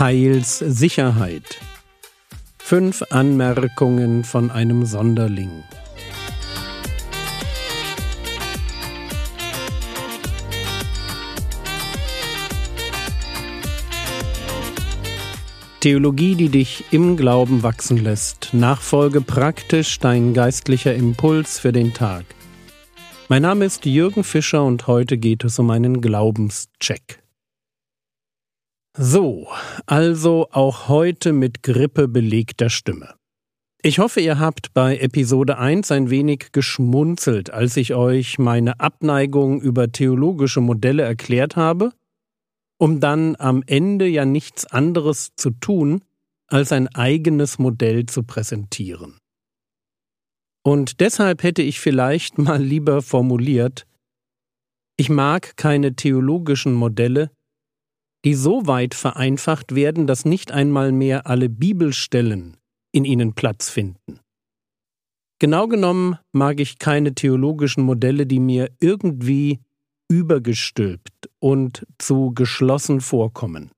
Heilssicherheit. Fünf Anmerkungen von einem Sonderling. Theologie, die dich im Glauben wachsen lässt. Nachfolge praktisch dein geistlicher Impuls für den Tag. Mein Name ist Jürgen Fischer und heute geht es um einen Glaubenscheck. So, also auch heute mit Grippe belegter Stimme. Ich hoffe, ihr habt bei Episode 1 ein wenig geschmunzelt, als ich euch meine Abneigung über theologische Modelle erklärt habe um dann am Ende ja nichts anderes zu tun, als ein eigenes Modell zu präsentieren. Und deshalb hätte ich vielleicht mal lieber formuliert, ich mag keine theologischen Modelle, die so weit vereinfacht werden, dass nicht einmal mehr alle Bibelstellen in ihnen Platz finden. Genau genommen mag ich keine theologischen Modelle, die mir irgendwie übergestülpt und zu geschlossen vorkommen.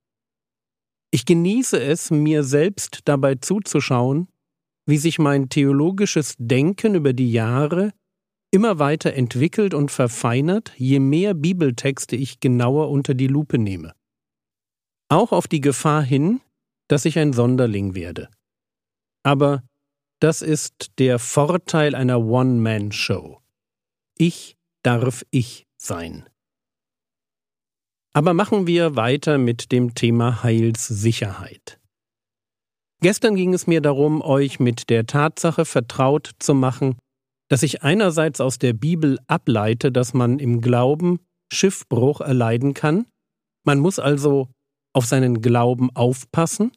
Ich genieße es, mir selbst dabei zuzuschauen, wie sich mein theologisches Denken über die Jahre immer weiter entwickelt und verfeinert, je mehr Bibeltexte ich genauer unter die Lupe nehme. Auch auf die Gefahr hin, dass ich ein Sonderling werde. Aber das ist der Vorteil einer One-Man-Show. Ich darf ich sein. Aber machen wir weiter mit dem Thema Heilssicherheit. Gestern ging es mir darum, euch mit der Tatsache vertraut zu machen, dass ich einerseits aus der Bibel ableite, dass man im Glauben Schiffbruch erleiden kann, man muss also auf seinen Glauben aufpassen,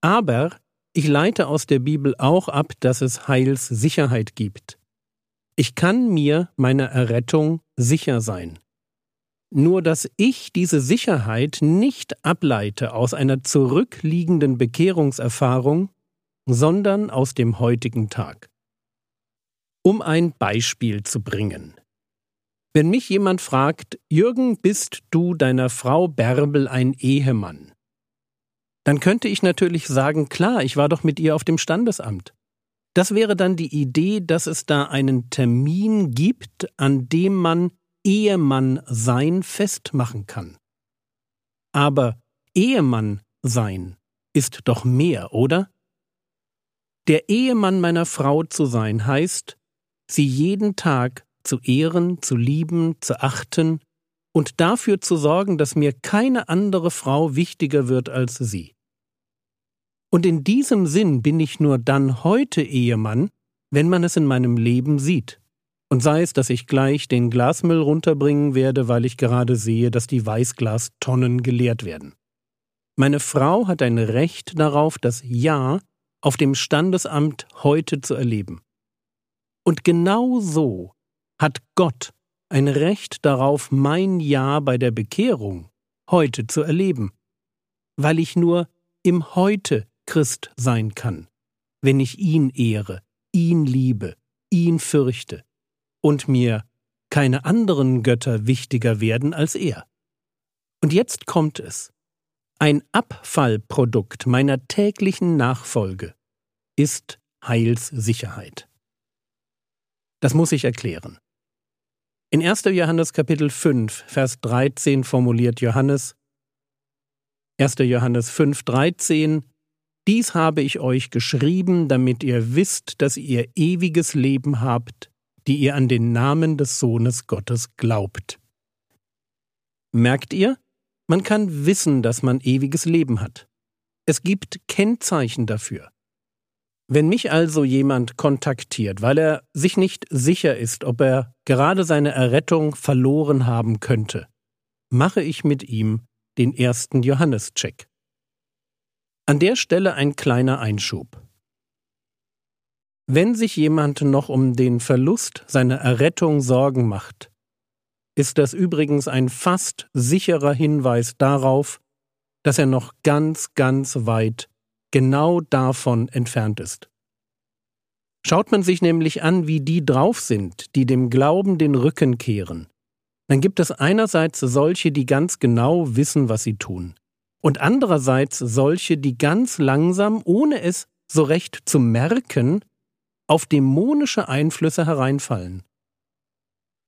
aber ich leite aus der Bibel auch ab, dass es Heilssicherheit gibt. Ich kann mir meiner Errettung sicher sein. Nur dass ich diese Sicherheit nicht ableite aus einer zurückliegenden Bekehrungserfahrung, sondern aus dem heutigen Tag. Um ein Beispiel zu bringen. Wenn mich jemand fragt, Jürgen, bist du deiner Frau Bärbel ein Ehemann? Dann könnte ich natürlich sagen, klar, ich war doch mit ihr auf dem Standesamt. Das wäre dann die Idee, dass es da einen Termin gibt, an dem man Ehemann sein festmachen kann. Aber Ehemann sein ist doch mehr, oder? Der Ehemann meiner Frau zu sein heißt, sie jeden Tag zu ehren, zu lieben, zu achten und dafür zu sorgen, dass mir keine andere Frau wichtiger wird als sie. Und in diesem Sinn bin ich nur dann heute Ehemann, wenn man es in meinem Leben sieht. Und sei es, dass ich gleich den Glasmüll runterbringen werde, weil ich gerade sehe, dass die Weißglastonnen geleert werden. Meine Frau hat ein Recht darauf, das Ja auf dem Standesamt heute zu erleben. Und genau so hat Gott ein Recht darauf, mein Ja bei der Bekehrung heute zu erleben, weil ich nur im Heute Christ sein kann, wenn ich ihn ehre, ihn liebe, ihn fürchte und mir keine anderen Götter wichtiger werden als er. Und jetzt kommt es. Ein Abfallprodukt meiner täglichen Nachfolge ist Heilssicherheit. Das muss ich erklären. In 1. Johannes Kapitel 5, Vers 13 formuliert Johannes 1. Johannes 5, 13 dies habe ich euch geschrieben, damit ihr wisst, dass ihr ewiges Leben habt, die ihr an den Namen des Sohnes Gottes glaubt. Merkt ihr? Man kann wissen, dass man ewiges Leben hat. Es gibt Kennzeichen dafür. Wenn mich also jemand kontaktiert, weil er sich nicht sicher ist, ob er gerade seine Errettung verloren haben könnte, mache ich mit ihm den ersten Johannes-Check. An der Stelle ein kleiner Einschub. Wenn sich jemand noch um den Verlust seiner Errettung Sorgen macht, ist das übrigens ein fast sicherer Hinweis darauf, dass er noch ganz, ganz weit genau davon entfernt ist. Schaut man sich nämlich an, wie die drauf sind, die dem Glauben den Rücken kehren, dann gibt es einerseits solche, die ganz genau wissen, was sie tun, und andererseits solche, die ganz langsam, ohne es so recht zu merken, auf dämonische Einflüsse hereinfallen.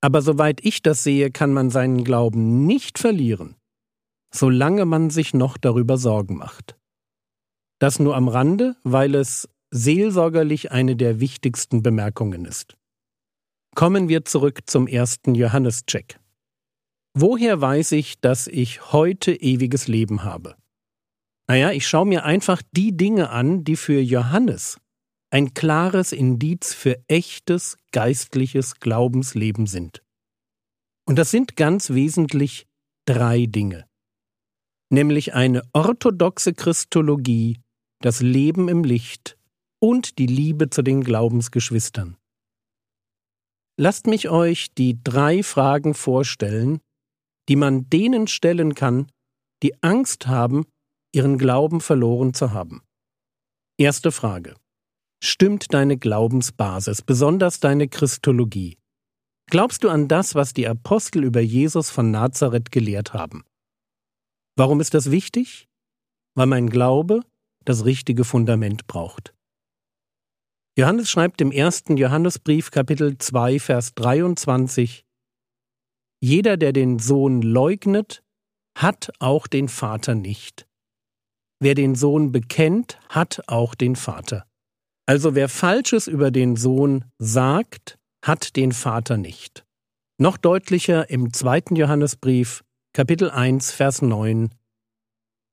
Aber soweit ich das sehe, kann man seinen Glauben nicht verlieren, solange man sich noch darüber Sorgen macht. Das nur am Rande, weil es seelsorgerlich eine der wichtigsten Bemerkungen ist. Kommen wir zurück zum ersten Johannescheck. Woher weiß ich, dass ich heute ewiges Leben habe? Naja, ich schaue mir einfach die Dinge an, die für Johannes ein klares Indiz für echtes geistliches Glaubensleben sind. Und das sind ganz wesentlich drei Dinge. Nämlich eine orthodoxe Christologie, das Leben im Licht und die Liebe zu den Glaubensgeschwistern. Lasst mich euch die drei Fragen vorstellen, die man denen stellen kann, die Angst haben, ihren Glauben verloren zu haben. Erste Frage. Stimmt deine Glaubensbasis, besonders deine Christologie? Glaubst du an das, was die Apostel über Jesus von Nazareth gelehrt haben? Warum ist das wichtig? Weil mein Glaube das richtige Fundament braucht. Johannes schreibt im ersten Johannesbrief Kapitel 2 Vers 23 Jeder, der den Sohn leugnet, hat auch den Vater nicht. Wer den Sohn bekennt, hat auch den Vater. Also wer Falsches über den Sohn sagt, hat den Vater nicht. Noch deutlicher im zweiten Johannesbrief, Kapitel 1, Vers 9.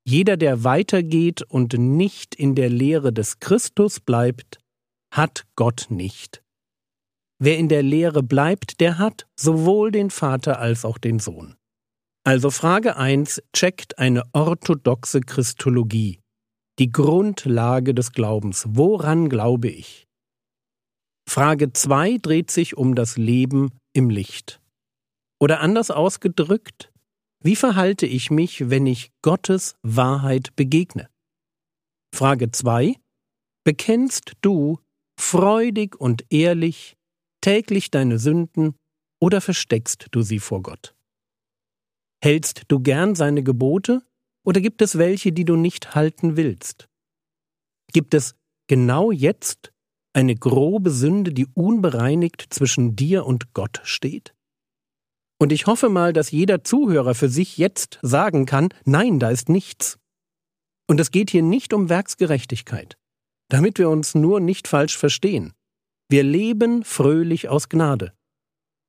Jeder, der weitergeht und nicht in der Lehre des Christus bleibt, hat Gott nicht. Wer in der Lehre bleibt, der hat sowohl den Vater als auch den Sohn. Also Frage 1 checkt eine orthodoxe Christologie, die Grundlage des Glaubens. Woran glaube ich? Frage 2 dreht sich um das Leben im Licht. Oder anders ausgedrückt, wie verhalte ich mich, wenn ich Gottes Wahrheit begegne? Frage 2 Bekennst du freudig und ehrlich täglich deine Sünden oder versteckst du sie vor Gott? Hältst du gern seine Gebote oder gibt es welche, die du nicht halten willst? Gibt es genau jetzt eine grobe Sünde, die unbereinigt zwischen dir und Gott steht? Und ich hoffe mal, dass jeder Zuhörer für sich jetzt sagen kann, nein, da ist nichts. Und es geht hier nicht um Werksgerechtigkeit, damit wir uns nur nicht falsch verstehen. Wir leben fröhlich aus Gnade.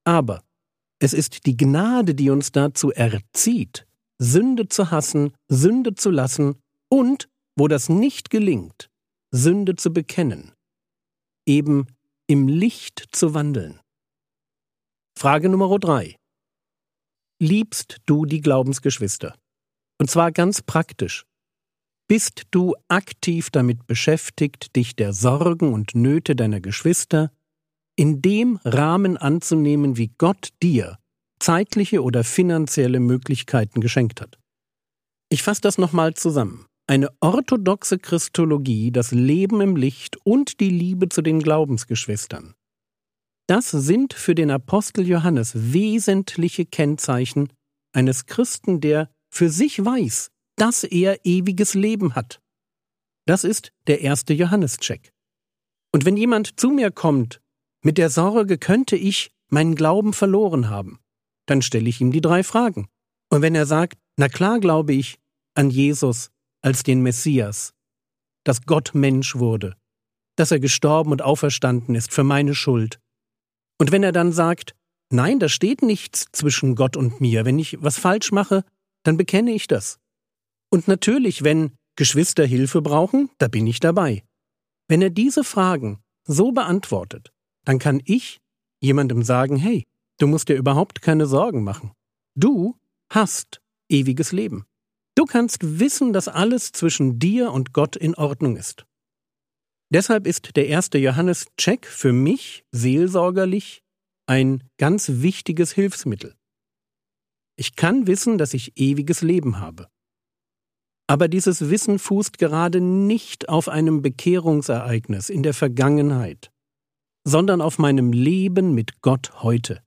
Aber es ist die Gnade, die uns dazu erzieht, Sünde zu hassen, Sünde zu lassen und, wo das nicht gelingt, Sünde zu bekennen, eben im Licht zu wandeln. Frage Nummer drei. Liebst du die Glaubensgeschwister? Und zwar ganz praktisch. Bist du aktiv damit beschäftigt, dich der Sorgen und Nöte deiner Geschwister in dem Rahmen anzunehmen, wie Gott dir zeitliche oder finanzielle Möglichkeiten geschenkt hat. Ich fasse das nochmal zusammen. Eine orthodoxe Christologie, das Leben im Licht und die Liebe zu den Glaubensgeschwistern. Das sind für den Apostel Johannes wesentliche Kennzeichen eines Christen, der für sich weiß, dass er ewiges Leben hat. Das ist der erste Johannescheck. Und wenn jemand zu mir kommt mit der Sorge, könnte ich meinen Glauben verloren haben, dann stelle ich ihm die drei Fragen. Und wenn er sagt, na klar glaube ich an Jesus als den Messias, dass Gott Mensch wurde, dass er gestorben und auferstanden ist für meine Schuld. Und wenn er dann sagt, nein, da steht nichts zwischen Gott und mir, wenn ich was falsch mache, dann bekenne ich das. Und natürlich, wenn Geschwister Hilfe brauchen, da bin ich dabei. Wenn er diese Fragen so beantwortet, dann kann ich jemandem sagen, hey, du musst dir überhaupt keine Sorgen machen. Du hast ewiges Leben. Du kannst wissen, dass alles zwischen dir und Gott in Ordnung ist. Deshalb ist der erste Johannes-Check für mich seelsorgerlich ein ganz wichtiges Hilfsmittel. Ich kann wissen, dass ich ewiges Leben habe. Aber dieses Wissen fußt gerade nicht auf einem Bekehrungsereignis in der Vergangenheit, sondern auf meinem Leben mit Gott heute.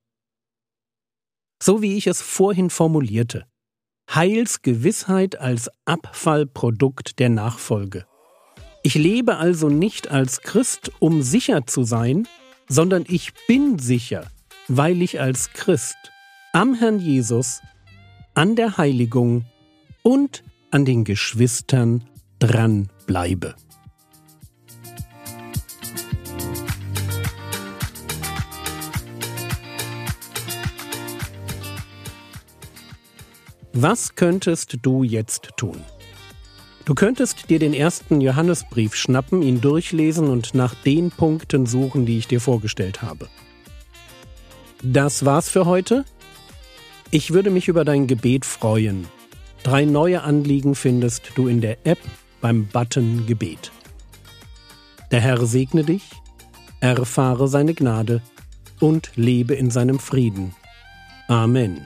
So wie ich es vorhin formulierte. Heilsgewissheit als Abfallprodukt der Nachfolge. Ich lebe also nicht als Christ, um sicher zu sein, sondern ich bin sicher, weil ich als Christ am Herrn Jesus, an der Heiligung und an den Geschwistern dran bleibe. Was könntest du jetzt tun? Du könntest dir den ersten Johannesbrief schnappen, ihn durchlesen und nach den Punkten suchen, die ich dir vorgestellt habe. Das war's für heute. Ich würde mich über dein Gebet freuen. Drei neue Anliegen findest du in der App beim Button Gebet. Der Herr segne dich, erfahre seine Gnade und lebe in seinem Frieden. Amen.